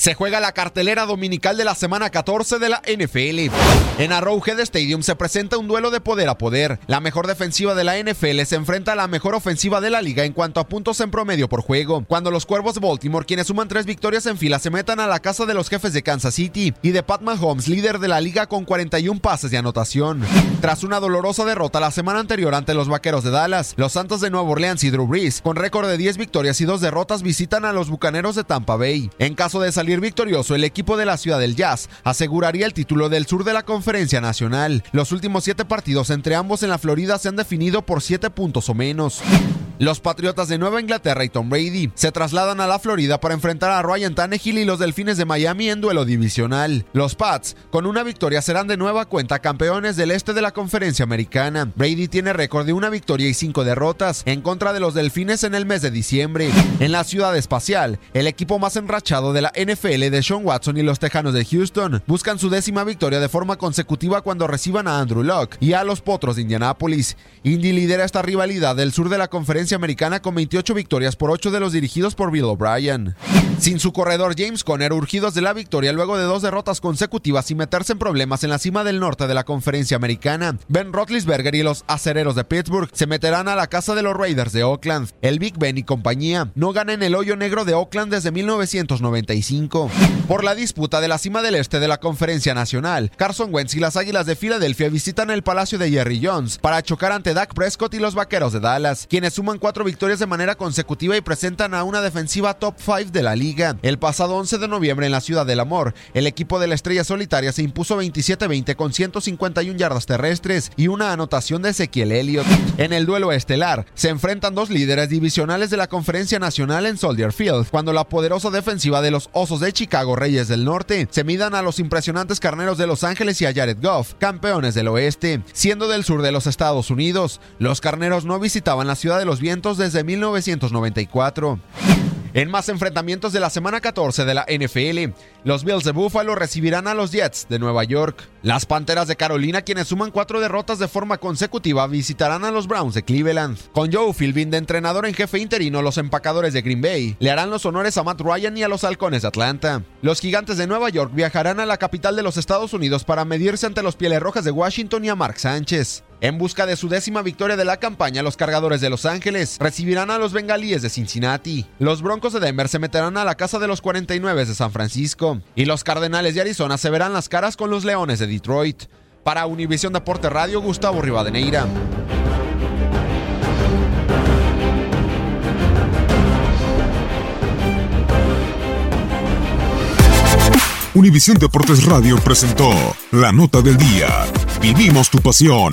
Se juega la cartelera dominical de la semana 14 de la NFL. En Arrowhead Stadium se presenta un duelo de poder a poder. La mejor defensiva de la NFL se enfrenta a la mejor ofensiva de la liga en cuanto a puntos en promedio por juego. Cuando los Cuervos Baltimore, quienes suman tres victorias en fila, se metan a la casa de los jefes de Kansas City y de Pat Mahomes, líder de la liga con 41 pases de anotación. Tras una dolorosa derrota la semana anterior ante los Vaqueros de Dallas, los Santos de Nueva Orleans y Drew Brees, con récord de 10 victorias y 2 derrotas, visitan a los Bucaneros de Tampa Bay. En caso de salir victorioso, el equipo de la ciudad del Jazz aseguraría el título del sur de la Conferencia Nacional. Los últimos siete partidos entre ambos en la Florida se han definido por siete puntos o menos. Los Patriotas de Nueva Inglaterra y Tom Brady se trasladan a la Florida para enfrentar a Ryan Tannehill y los Delfines de Miami en duelo divisional. Los Pats, con una victoria, serán de nueva cuenta campeones del este de la Conferencia Americana. Brady tiene récord de una victoria y cinco derrotas en contra de los Delfines en el mes de diciembre. En la ciudad espacial, el equipo más enrachado de la NFL de Sean Watson y los Tejanos de Houston buscan su décima victoria de forma consecutiva cuando reciban a Andrew Locke y a los Potros de Indianápolis. Indy lidera esta rivalidad del sur de la Conferencia Americana con 28 victorias por 8 de los dirigidos por Bill O'Brien. Sin su corredor James Conner, urgidos de la victoria luego de dos derrotas consecutivas y meterse en problemas en la cima del norte de la Conferencia Americana, Ben Roethlisberger y los acereros de Pittsburgh se meterán a la casa de los Raiders de Oakland. El Big Ben y compañía no ganan el hoyo negro de Oakland desde 1995. Por la disputa de la cima del este de la Conferencia Nacional, Carson Wentz y las Águilas de Filadelfia visitan el Palacio de Jerry Jones para chocar ante Dak Prescott y los Vaqueros de Dallas, quienes suman cuatro victorias de manera consecutiva y presentan a una defensiva top 5 de la liga. El pasado 11 de noviembre en la Ciudad del Amor, el equipo de la Estrella Solitaria se impuso 27-20 con 151 yardas terrestres y una anotación de Ezequiel Elliott. En el duelo estelar, se enfrentan dos líderes divisionales de la Conferencia Nacional en Soldier Field, cuando la poderosa defensiva de los Osos de Chicago Reyes del Norte se midan a los impresionantes carneros de Los Ángeles y a Jared Goff, campeones del oeste. Siendo del sur de los Estados Unidos, los carneros no visitaban la ciudad de los desde 1994. En más enfrentamientos de la semana 14 de la NFL, los Bills de Buffalo recibirán a los Jets de Nueva York. Las Panteras de Carolina, quienes suman cuatro derrotas de forma consecutiva, visitarán a los Browns de Cleveland. Con Joe Philbin de entrenador en jefe interino, los empacadores de Green Bay le harán los honores a Matt Ryan y a los Halcones de Atlanta. Los Gigantes de Nueva York viajarán a la capital de los Estados Unidos para medirse ante los Pieles Rojas de Washington y a Mark Sánchez. En busca de su décima victoria de la campaña, los cargadores de Los Ángeles recibirán a los bengalíes de Cincinnati. Los Broncos de Denver se meterán a la casa de los 49 de San Francisco. Y los Cardenales de Arizona se verán las caras con los Leones de Detroit. Para Univisión Deporte Radio, Gustavo Rivadeneira. Univisión Deportes Radio presentó la nota del día. Vivimos tu pasión.